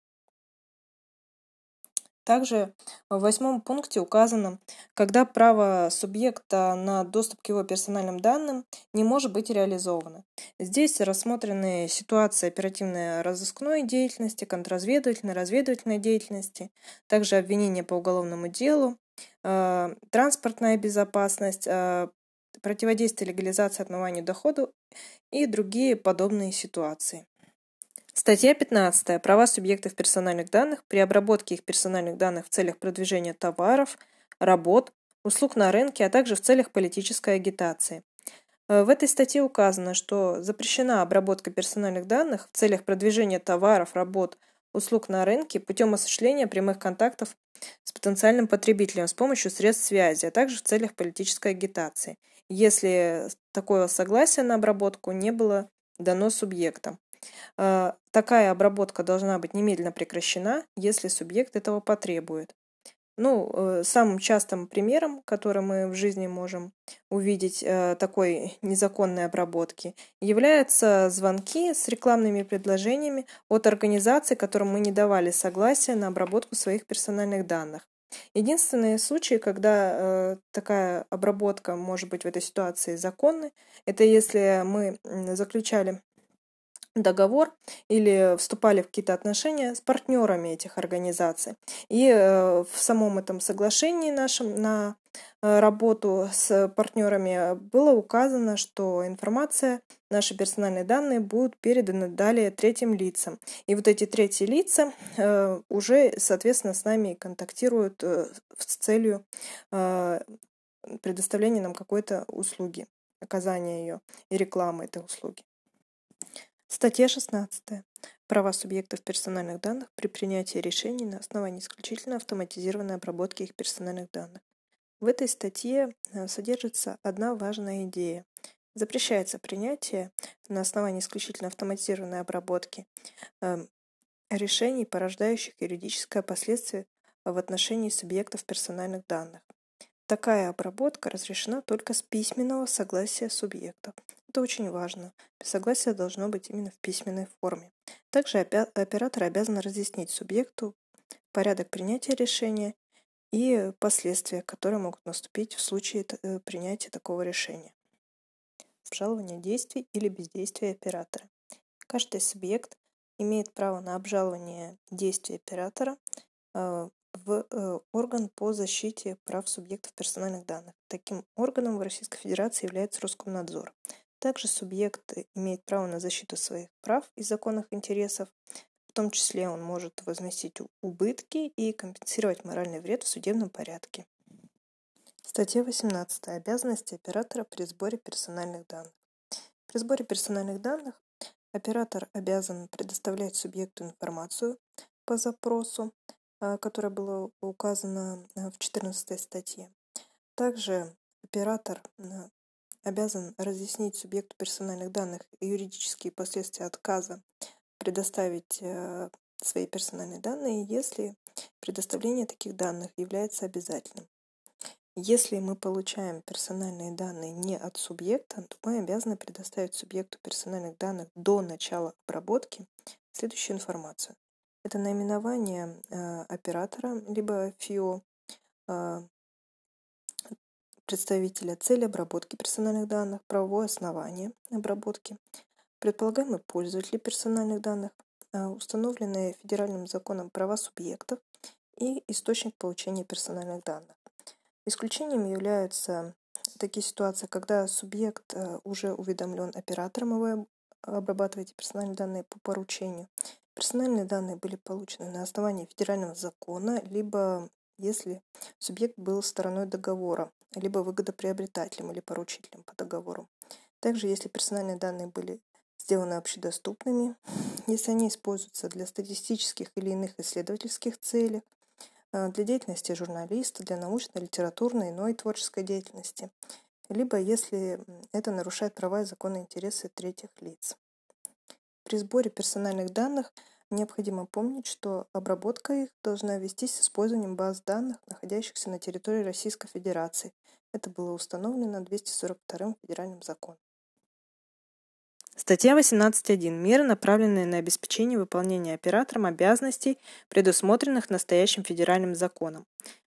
Также в восьмом пункте указано, когда право субъекта на доступ к его персональным данным не может быть реализовано. Здесь рассмотрены ситуации оперативной разыскной деятельности, контрразведывательной, разведывательной деятельности, также обвинения по уголовному делу, э, транспортная безопасность, э, противодействие легализации отмыванию дохода и другие подобные ситуации. Статья 15. Права субъектов персональных данных при обработке их персональных данных в целях продвижения товаров, работ, услуг на рынке, а также в целях политической агитации. Э, в этой статье указано, что запрещена обработка персональных данных в целях продвижения товаров, работ, услуг на рынке путем осуществления прямых контактов с потенциальным потребителем с помощью средств связи, а также в целях политической агитации, если такое согласие на обработку не было дано субъектам. Э, такая обработка должна быть немедленно прекращена, если субъект этого потребует. Ну, э, самым частым примером, который мы в жизни можем увидеть э, такой незаконной обработки, являются звонки с рекламными предложениями от организаций, которым мы не давали согласия на обработку своих персональных данных. Единственные случаи, когда э, такая обработка может быть в этой ситуации законной, это если мы заключали договор или вступали в какие-то отношения с партнерами этих организаций. И э, в самом этом соглашении нашем на э, работу с партнерами было указано, что информация, наши персональные данные будут переданы далее третьим лицам. И вот эти третьи лица э, уже, соответственно, с нами контактируют с целью предоставления нам какой-то услуги, оказания ее и рекламы этой услуги. Статья 16. Права субъектов персональных данных при принятии решений на основании исключительно автоматизированной обработки их персональных данных. В этой статье э, содержится одна важная идея. Запрещается принятие на основании исключительно автоматизированной обработки эм, решений, порождающих юридическое последствие в отношении субъектов персональных данных. Такая обработка разрешена только с письменного согласия субъектов. Это очень важно. Согласие должно быть именно в письменной форме. Также оператор обязан разъяснить субъекту порядок принятия решения и последствия, которые могут наступить в случае э, принятия такого решения. Обжалование действий или бездействия оператора. Каждый субъект имеет право на обжалование действий оператора э, в э, орган по защите прав субъектов персональных данных. Таким органом в Российской Федерации является Роскомнадзор. Также субъект имеет право на защиту своих прав и законных интересов, в том числе он может возместить убытки и компенсировать моральный вред в судебном порядке. Статья 18. Обязанности оператора при сборе персональных данных. При сборе персональных данных оператор обязан предоставлять субъекту информацию по запросу, а, которая была указана а, в 14 статье. Также оператор а, обязан разъяснить субъекту персональных данных юридические последствия отказа предоставить э, свои персональные данные, если предоставление таких данных является обязательным. Если мы получаем персональные данные не от субъекта, то мы обязаны предоставить субъекту персональных данных до начала обработки следующую информацию. Это наименование э, оператора, либо ФИО, э, представителя, цель обработки персональных данных, правовое основание обработки, предполагаемый пользователь персональных данных, а, установленные федеральным законом права субъектов и источник получения персональных данных. Исключением являются такие ситуации, когда субъект а, уже уведомлен оператором, и вы обрабатываете персональные данные по поручению. Персональные данные были получены на основании федерального закона, либо если субъект был стороной договора, либо выгодоприобретателем или поручителем по договору. Также, если персональные данные были сделаны общедоступными, [SNIFFS] если они используются для статистических или иных исследовательских целей, э, для деятельности журналиста, для научной, литературной, иной творческой деятельности. либо если это нарушает права и законные интересы третьих лиц. При сборе персональных данных необходимо помнить, что обработка их должна вестись с использованием баз данных, находящихся на территории Российской Федерации. Это было установлено 242 федеральным законом. Статья 18.1. Меры, направленные на обеспечение выполнения оператором обязанностей, предусмотренных настоящим федеральным законом.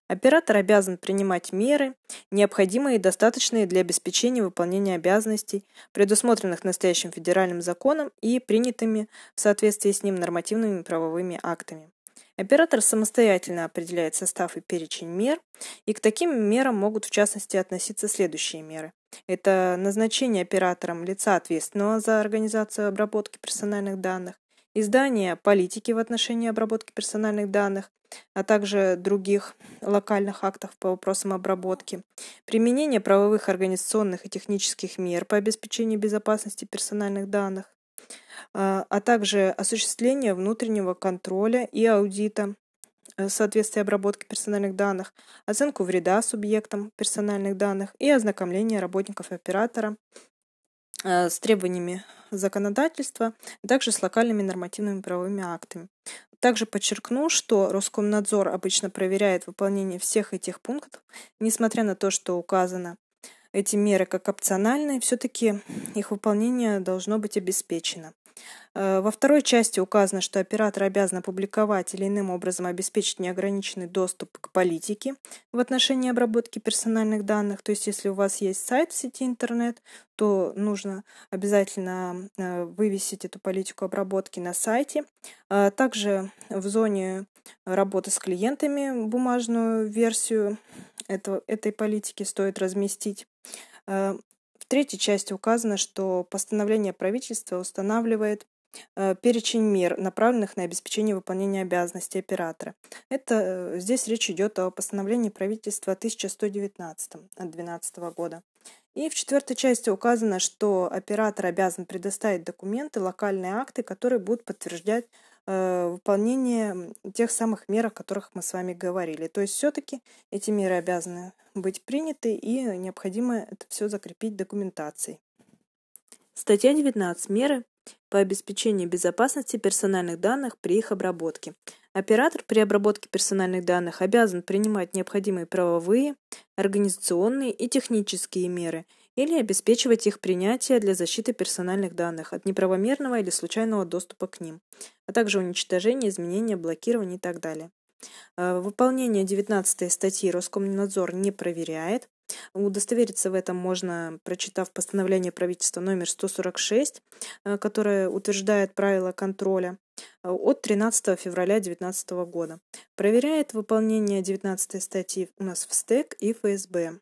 Оператор обязан принимать меры, необходимые и достаточные для обеспечения выполнения обязанностей, предусмотренных настоящим федеральным законом и принятыми в соответствии с ним нормативными правовыми актами. Оператор самостоятельно определяет состав и перечень мер, и к таким мерам могут в частности относиться следующие меры. Это назначение оператором лица, ответственного за организацию обработки персональных данных, издание политики в отношении обработки персональных данных, а также других локальных актов по вопросам обработки, применение правовых, организационных и технических мер по обеспечению безопасности персональных данных, а, а также осуществление внутреннего контроля и аудита э, соответствия обработки персональных данных, оценку вреда субъектам персональных данных и ознакомление работников оператора. э, с требованиями законодательства, а также с локальными нормативными правовыми актами. Также подчеркну, что Роскомнадзор обычно проверяет выполнение всех этих пунктов, несмотря на то, что указано эти меры как опциональные, все-таки их выполнение должно быть обеспечено. Э, во второй части указано, что оператор обязан опубликовать или иным образом обеспечить неограниченный доступ к политике в отношении обработки персональных данных. То есть, если у вас есть сайт в сети интернет, то нужно обязательно э, вывесить эту политику обработки на сайте. А также в зоне работы с клиентами бумажную версию этого, этой политики стоит разместить. Третьей части указано, что постановление правительства устанавливает э, перечень мер, направленных на обеспечение выполнения обязанностей оператора. Это э, здесь речь идет о постановлении правительства 1119 от 2012 года. И в четвертой части указано, что оператор обязан предоставить документы, локальные акты, которые будут подтверждать выполнение тех самых мер, о которых мы с вами говорили. То есть все-таки эти меры обязаны быть приняты и необходимо это все закрепить документацией. Статья 19. Меры по обеспечению безопасности персональных данных при их обработке. Оператор при обработке персональных данных обязан принимать необходимые правовые, организационные и технические меры – или обеспечивать их принятие для защиты персональных данных от неправомерного или случайного доступа к ним, а также уничтожения, изменения, блокирования и так далее. Э, выполнение 19 статьи Роскомнадзор не проверяет. Удостовериться в этом можно, прочитав постановление правительства номер 146, э, которое утверждает правила контроля э, от 13 февраля 2019 года. Проверяет выполнение 19 статьи у нас в СТЭК и ФСБ.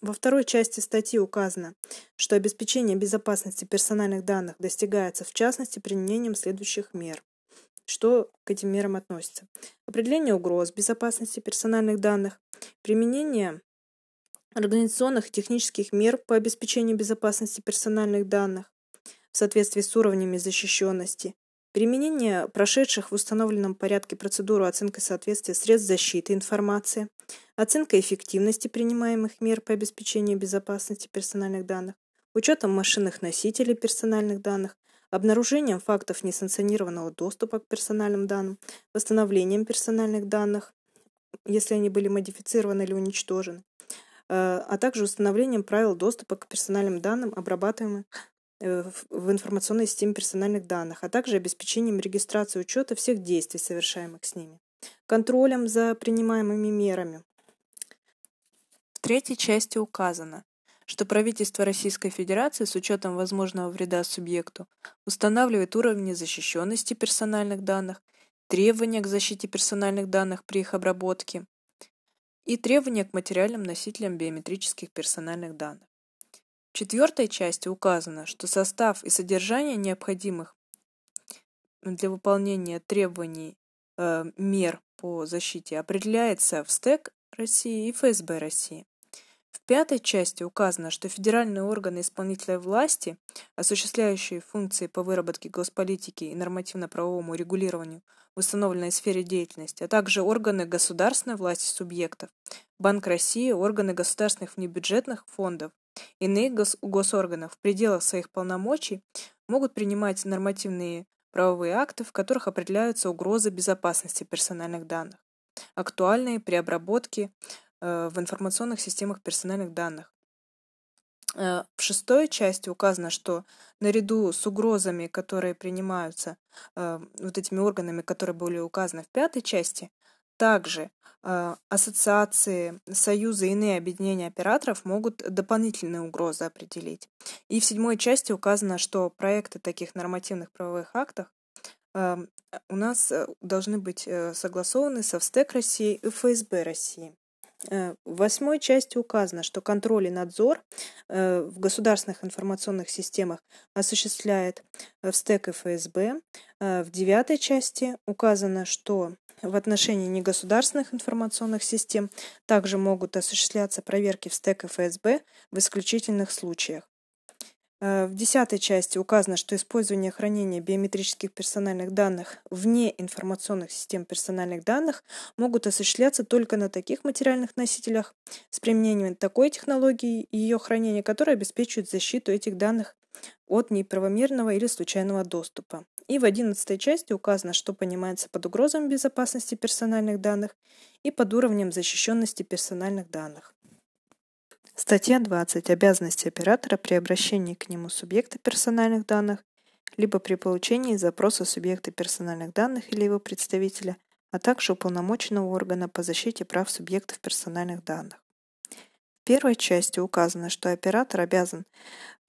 Во второй части статьи указано, что обеспечение безопасности персональных данных достигается в частности применением следующих мер. Что к этим мерам относится? Определение угроз безопасности персональных данных, применение организационных и технических мер по обеспечению безопасности персональных данных в соответствии с уровнями защищенности, Применение прошедших в установленном порядке процедуру оценки соответствия средств защиты информации, оценка эффективности принимаемых мер по обеспечению безопасности персональных данных, учетом машинных носителей персональных данных, обнаружением фактов несанкционированного доступа к персональным данным, восстановлением персональных данных, если они были модифицированы или уничтожены, а также установлением правил доступа к персональным данным, обрабатываемых Э, в информационной системе персональных данных, а также обеспечением регистрации учета всех действий, совершаемых с ними, контролем за принимаемыми мерами. В третьей части указано, что правительство Российской Федерации с учетом возможного вреда субъекту устанавливает уровни защищенности персональных данных, требования к защите персональных данных при их обработке и требования к материальным носителям биометрических персональных данных четвертой части указано, что состав и содержание необходимых для выполнения требований э, мер по защите определяется в СТЭК России и ФСБ России. В пятой части указано, что федеральные органы исполнительной власти, осуществляющие функции по выработке госполитики и нормативно-правовому регулированию в установленной сфере деятельности, а также органы государственной власти субъектов, Банк России, органы государственных внебюджетных фондов, иные гос госорганов в пределах своих полномочий могут принимать нормативные правовые акты, в которых определяются угрозы безопасности персональных данных, актуальные при обработке в информационных системах персональных данных. Э, в шестой части указано, что наряду с угрозами, которые принимаются э, вот этими органами, которые были указаны в пятой части, также э, ассоциации, союзы и иные объединения операторов могут дополнительные угрозы определить. И в седьмой части указано, что проекты таких нормативных правовых актов э, у нас э, должны быть согласованы со ВСТЭК России и ФСБ России. В восьмой части указано, что контроль и надзор в государственных информационных системах осуществляет ВСТЭК и ФСБ. В девятой части указано, что в отношении негосударственных информационных систем также могут осуществляться проверки в СТЭК и ФСБ в исключительных случаях. Э, в десятой части указано, что использование хранения биометрических персональных данных вне информационных систем персональных данных могут осуществляться только на таких материальных носителях с применением такой технологии и ее хранения, которая обеспечивает защиту этих данных от неправомерного или случайного доступа. И в одиннадцатой части указано, что понимается под угрозами безопасности персональных данных и под уровнем защищенности персональных данных. Статья 20. Обязанности оператора при обращении к нему субъекта персональных данных, либо при получении запроса субъекта персональных данных или его представителя, а также уполномоченного органа по защите прав субъектов персональных данных. В первой части указано, что оператор обязан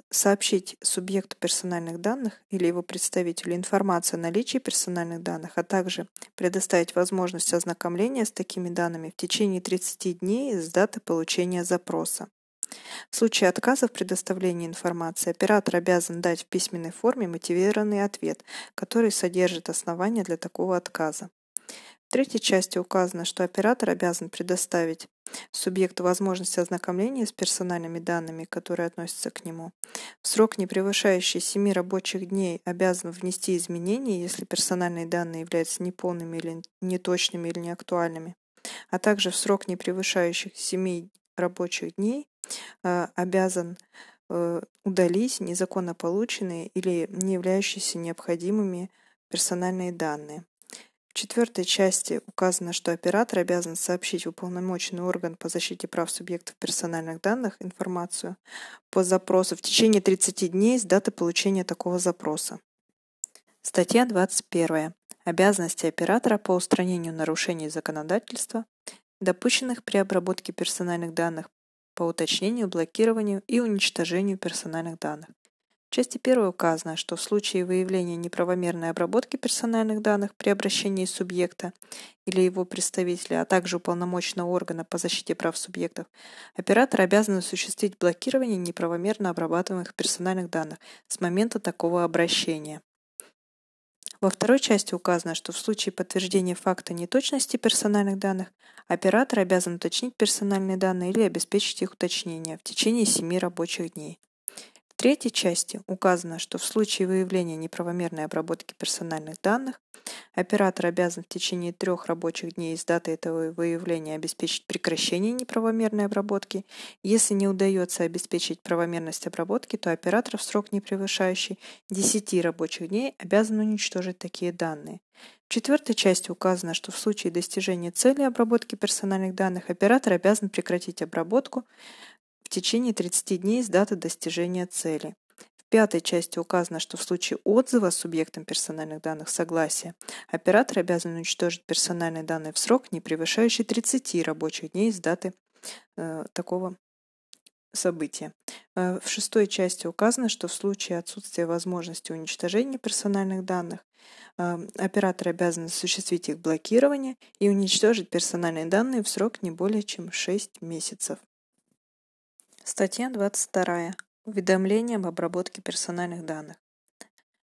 сообщить субъекту персональных данных или его представителю информацию о наличии персональных данных, а также предоставить возможность ознакомления с такими данными в течение 30 дней с даты получения запроса. В случае отказа в предоставлении информации оператор обязан дать в письменной форме мотивированный ответ, который содержит основания для такого отказа. В третьей части указано, что оператор обязан предоставить субъекту возможность ознакомления с персональными данными, которые относятся к нему. В срок, не превышающий 7 рабочих дней, обязан внести изменения, если персональные данные являются неполными или неточными или неактуальными, а также в срок, не превышающий 7 рабочих дней, э, обязан э, удалить незаконно полученные или не являющиеся необходимыми персональные данные. В четвертой части указано, что оператор обязан сообщить в уполномоченный орган по защите прав субъектов персональных данных информацию по запросу в течение 30 дней с даты получения такого запроса. Статья 21. Обязанности оператора по устранению нарушений законодательства, допущенных при обработке персональных данных по уточнению, блокированию и уничтожению персональных данных. В части 1 указано, что в случае выявления неправомерной обработки персональных данных при обращении субъекта или его представителя, а также уполномоченного органа по защите прав субъектов, оператор обязан осуществить блокирование неправомерно обрабатываемых персональных данных с момента такого обращения. Во второй части указано, что в случае подтверждения факта неточности персональных данных оператор обязан уточнить персональные данные или обеспечить их уточнение в течение 7 рабочих дней. Третьей части указано, что в случае выявления неправомерной обработки персональных данных оператор обязан в течение трех рабочих дней с даты этого выявления обеспечить прекращение неправомерной обработки. Если не удается обеспечить правомерность обработки, то оператор в срок не превышающий 10 рабочих дней обязан уничтожить такие данные. В четвертой части указано, что в случае достижения цели обработки персональных данных оператор обязан прекратить обработку в течение 30 дней с даты достижения цели. Пятой части указано, что в случае отзыва субъектом персональных данных согласия оператор обязан уничтожить персональные данные в срок, не превышающий 30 рабочих дней с даты э, такого события. Э, в шестой части указано, что в случае отсутствия возможности уничтожения персональных данных э, оператор обязан осуществить их блокирование и уничтожить персональные данные в срок не более чем 6 месяцев. Статья 22. Уведомление об обработке персональных данных.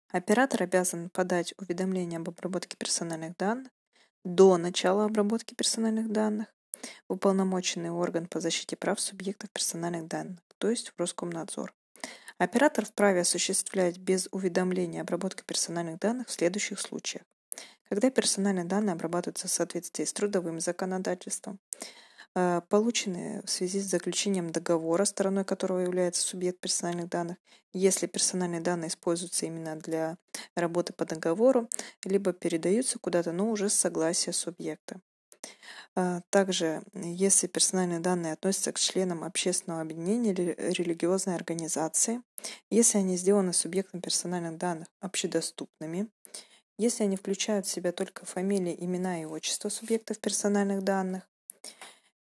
Оператор обязан подать уведомление об обработке персональных данных до начала обработки персональных данных уполномоченный орган по защите прав субъектов персональных данных, то есть Роскомнадзор. Оператор вправе осуществлять без уведомления обработку персональных данных в следующих случаях. Когда персональные данные обрабатываются в соответствии с трудовым законодательством, полученные в связи с заключением договора, стороной которого является субъект персональных данных, если персональные данные используются именно для работы по договору, либо передаются куда-то, но уже с согласия субъекта. А, также, если персональные данные относятся к членам общественного объединения или религиозной организации, если они сделаны субъектом персональных данных общедоступными, если они включают в себя только фамилии, имена и отчества субъектов персональных данных,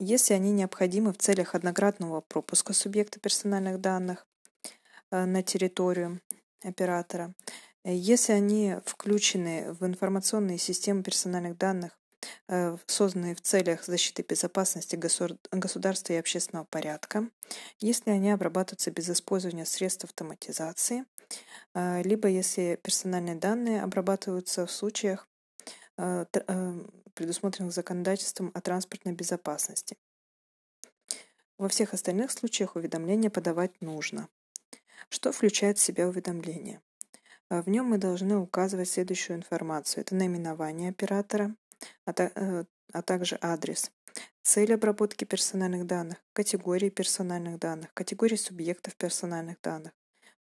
если они необходимы в целях однократного пропуска субъекта персональных данных а, на территорию оператора, если они включены в информационные системы персональных данных Э, созданные в целях защиты безопасности государства и общественного порядка, если они обрабатываются без использования средств автоматизации, э, либо если персональные данные обрабатываются в случаях, э, предусмотренных законодательством о транспортной безопасности. Во всех остальных случаях уведомление подавать нужно. Что включает в себя уведомление? В нем мы должны указывать следующую информацию. Это наименование оператора, а, э, а также адрес, цель обработки персональных данных, категории персональных данных, категории субъектов персональных данных,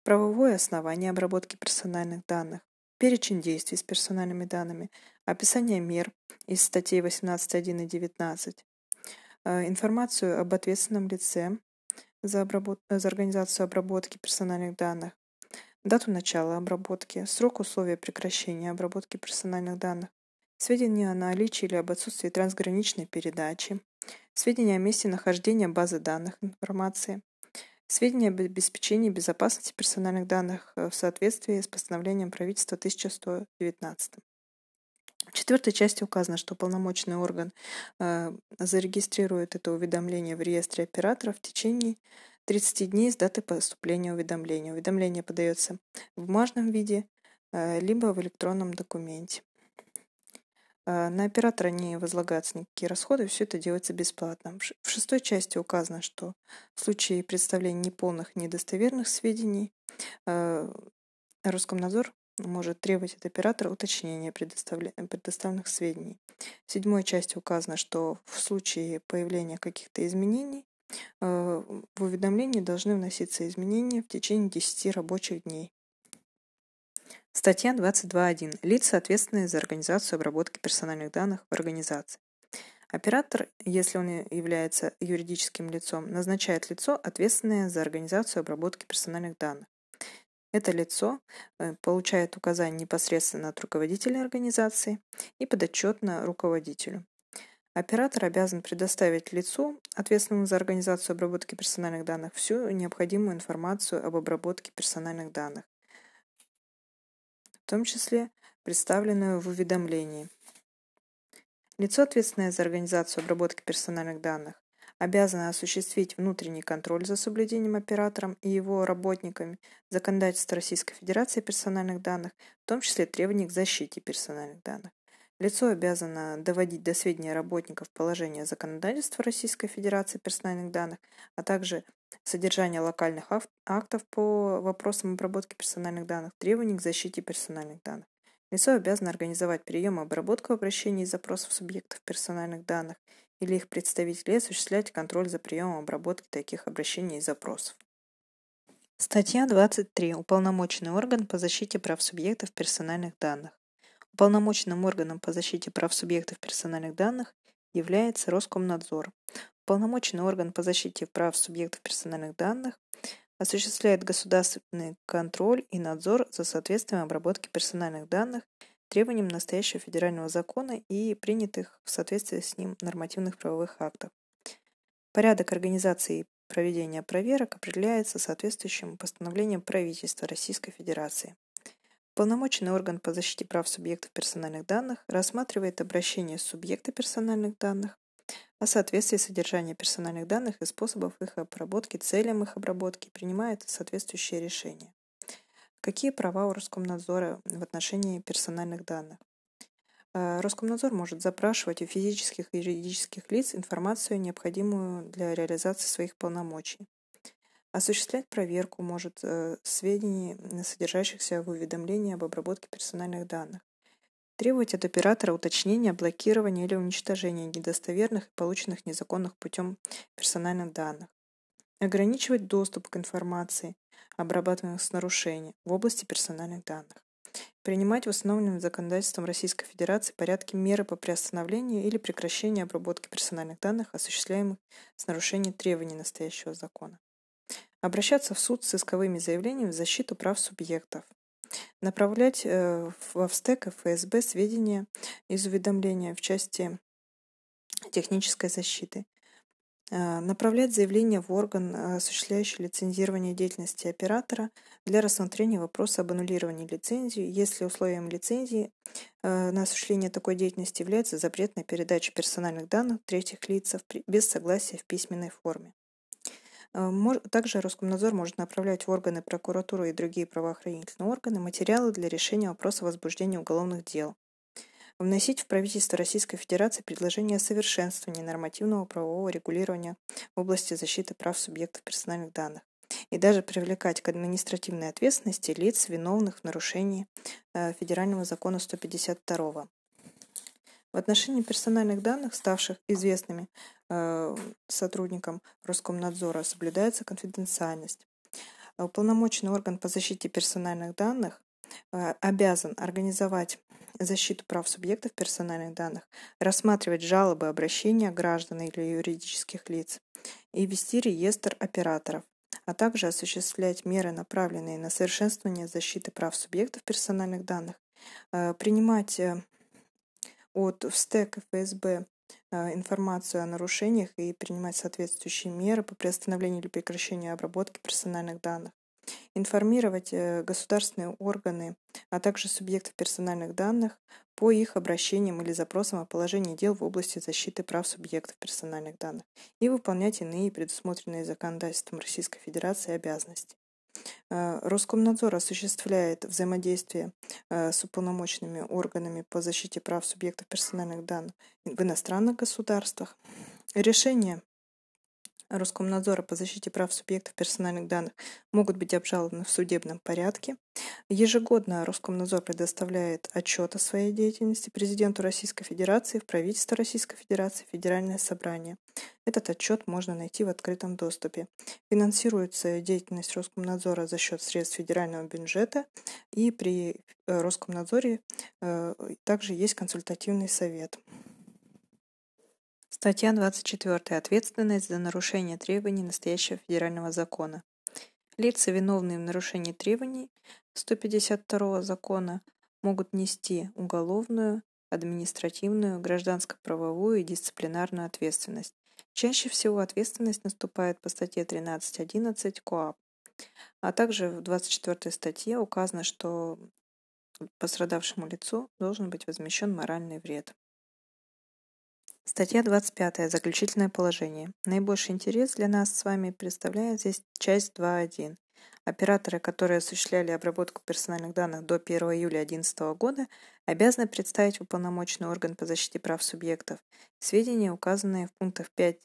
правовое основание обработки персональных данных, перечень действий с персональными данными, описание мер из статей 18.1 и 19, э, информацию об ответственном лице за, обработ... за организацию обработки персональных данных, дату начала обработки, срок условия прекращения обработки персональных данных, сведения о наличии или об отсутствии трансграничной передачи, сведения о месте нахождения базы данных информации, сведения об обеспечении безопасности персональных данных э, в соответствии с постановлением правительства 1119. В четвертой части указано, что полномочный орган э, зарегистрирует это уведомление в реестре операторов в течение 30 дней с даты поступления уведомления. Уведомление подается в бумажном виде, э, либо в электронном документе. А, на оператора не возлагаются никакие расходы, все это делается бесплатно. В шестой части указано, что в случае представления неполных, недостоверных сведений а, Роскомнадзор может требовать от оператора уточнения предоставленных сведений. В седьмой части указано, что в случае появления каких-то изменений а, в уведомлении должны вноситься изменения в течение 10 рабочих дней. Статья 22.1. Лица, ответственные за организацию обработки персональных данных в организации. Оператор, если он является юридическим лицом, назначает лицо, ответственное за организацию обработки персональных данных. Это лицо э, получает указания непосредственно от руководителя организации и подотчетно руководителю. Оператор обязан предоставить лицу, ответственному за организацию обработки персональных данных, всю необходимую информацию об обработке персональных данных, том числе представленную в уведомлении. Лицо, ответственное за организацию обработки персональных данных, обязано осуществить внутренний контроль за соблюдением оператором и его работниками законодательства Российской Федерации персональных данных, в том числе требований к защите персональных данных. Лицо обязано доводить до сведения работников положение законодательства Российской Федерации персональных данных, а также содержание локальных актов по вопросам обработки персональных данных, требований к защите персональных данных. Лицо обязано организовать прием и обработку обращений и запросов субъектов персональных данных или их представителей осуществлять контроль за приемом и обработкой таких обращений и запросов. Статья 23. Уполномоченный орган по защите прав субъектов персональных данных. Уполномоченным органом по защите прав субъектов персональных данных является Роскомнадзор. Уполномоченный орган по защите прав субъектов персональных данных осуществляет государственный контроль и надзор за соответствием обработки персональных данных требованиям настоящего федерального закона и принятых в соответствии с ним нормативных правовых актов. Порядок организации и проведения проверок определяется соответствующим постановлением правительства Российской Федерации. Полномоченный орган по защите прав субъектов персональных данных рассматривает обращение субъекта персональных данных о соответствии содержания персональных данных и способов их обработки, целям их обработки, принимает соответствующие решения. Какие права у Роскомнадзора в отношении персональных данных? Э, Роскомнадзор может запрашивать у физических и юридических лиц информацию, необходимую для реализации своих полномочий. Осуществлять проверку может э, сведений, содержащихся в уведомлении об обработке персональных данных. Требовать от оператора уточнения, блокирования или уничтожения недостоверных и полученных незаконных путем персональных данных. Ограничивать доступ к информации, обрабатываемых с нарушением в области персональных данных. Принимать в установленном законодательством Российской Федерации порядки меры по приостановлению или прекращению обработки персональных данных, осуществляемых с нарушением требований настоящего закона. Обращаться в суд с исковыми заявлениями в защиту прав субъектов. Направлять э, в ВСТЭК и ФСБ сведения из уведомления в части технической защиты. Э, направлять заявление в орган, э, осуществляющий лицензирование деятельности оператора для рассмотрения вопроса об аннулировании лицензии, если условием лицензии на осуществление такой деятельности является запрет на передачу персональных данных третьих лиц без согласия в письменной форме. Э, также Роскомнадзор может направлять в органы прокуратуры и другие правоохранительные органы материалы для решения вопроса возбуждения уголовных дел. Вносить в правительство Российской Федерации предложение о совершенствовании нормативного правового регулирования в области защиты прав субъектов персональных данных и даже привлекать к административной ответственности лиц, виновных в нарушении э, Федерального закона 152 в отношении персональных данных, ставших известными сотрудникам Роскомнадзора, соблюдается конфиденциальность. Уполномоченный орган по защите персональных данных э, обязан организовать защиту прав субъектов персональных данных, рассматривать жалобы, обращения граждан или юридических лиц и вести реестр операторов, а также осуществлять меры, направленные на совершенствование защиты прав субъектов персональных данных, э, принимать э, от ВСТЭК и ФСБ информацию о нарушениях и принимать соответствующие меры по приостановлению или прекращению обработки персональных данных, информировать э, государственные органы, а также субъектов персональных данных по их обращениям или запросам о положении дел в области защиты прав субъектов персональных данных и выполнять иные предусмотренные законодательством Российской Федерации обязанности. Э, Роскомнадзор осуществляет взаимодействие э, с уполномоченными органами по защите прав субъектов персональных данных в иностранных государствах. Решения Роскомнадзора по защите прав субъектов персональных данных могут быть обжалованы в судебном порядке. Ежегодно Роскомнадзор предоставляет отчет о своей деятельности президенту Российской Федерации, в правительство Российской Федерации, Федеральное собрание. Этот отчет можно найти в открытом доступе. Финансируется деятельность Роскомнадзора за счет средств федерального бюджета, и при э, Роскомнадзоре э, также есть консультативный совет. Статья 24. Ответственность за нарушение требований настоящего федерального закона. Лица, виновные в нарушении требований 152 закона, могут нести уголовную, административную, гражданско-правовую и дисциплинарную ответственность. Чаще всего ответственность наступает по статье 13.11 КОАП. А также в 24 статье указано, что пострадавшему лицу должен быть возмещен моральный вред. Статья 25. Заключительное положение. Наибольший интерес для нас с вами представляет здесь часть 2.1. Операторы, которые осуществляли обработку персональных данных до 1 июля 2011 года, обязаны представить в уполномоченный орган по защите прав субъектов сведения, указанные в пунктах 5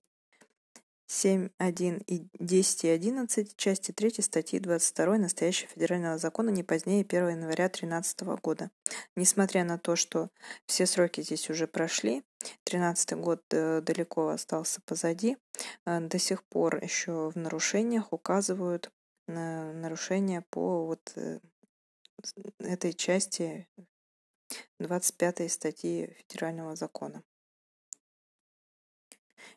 7.1 и 10 и 11 части 3 статьи 22 настоящего федерального закона не позднее 1 января 2013 года. Несмотря на то, что все сроки здесь уже прошли, 2013 год э, далеко остался позади, э, до сих пор еще в нарушениях указывают на нарушения по вот э, этой части 25 статьи федерального закона.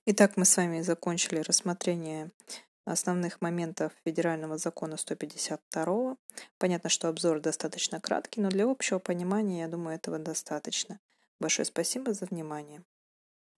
Итак, мы с вами закончили рассмотрение основных моментов федерального закона 152. Понятно, что обзор достаточно краткий, но для общего понимания, я думаю, этого достаточно. Большое спасибо за внимание.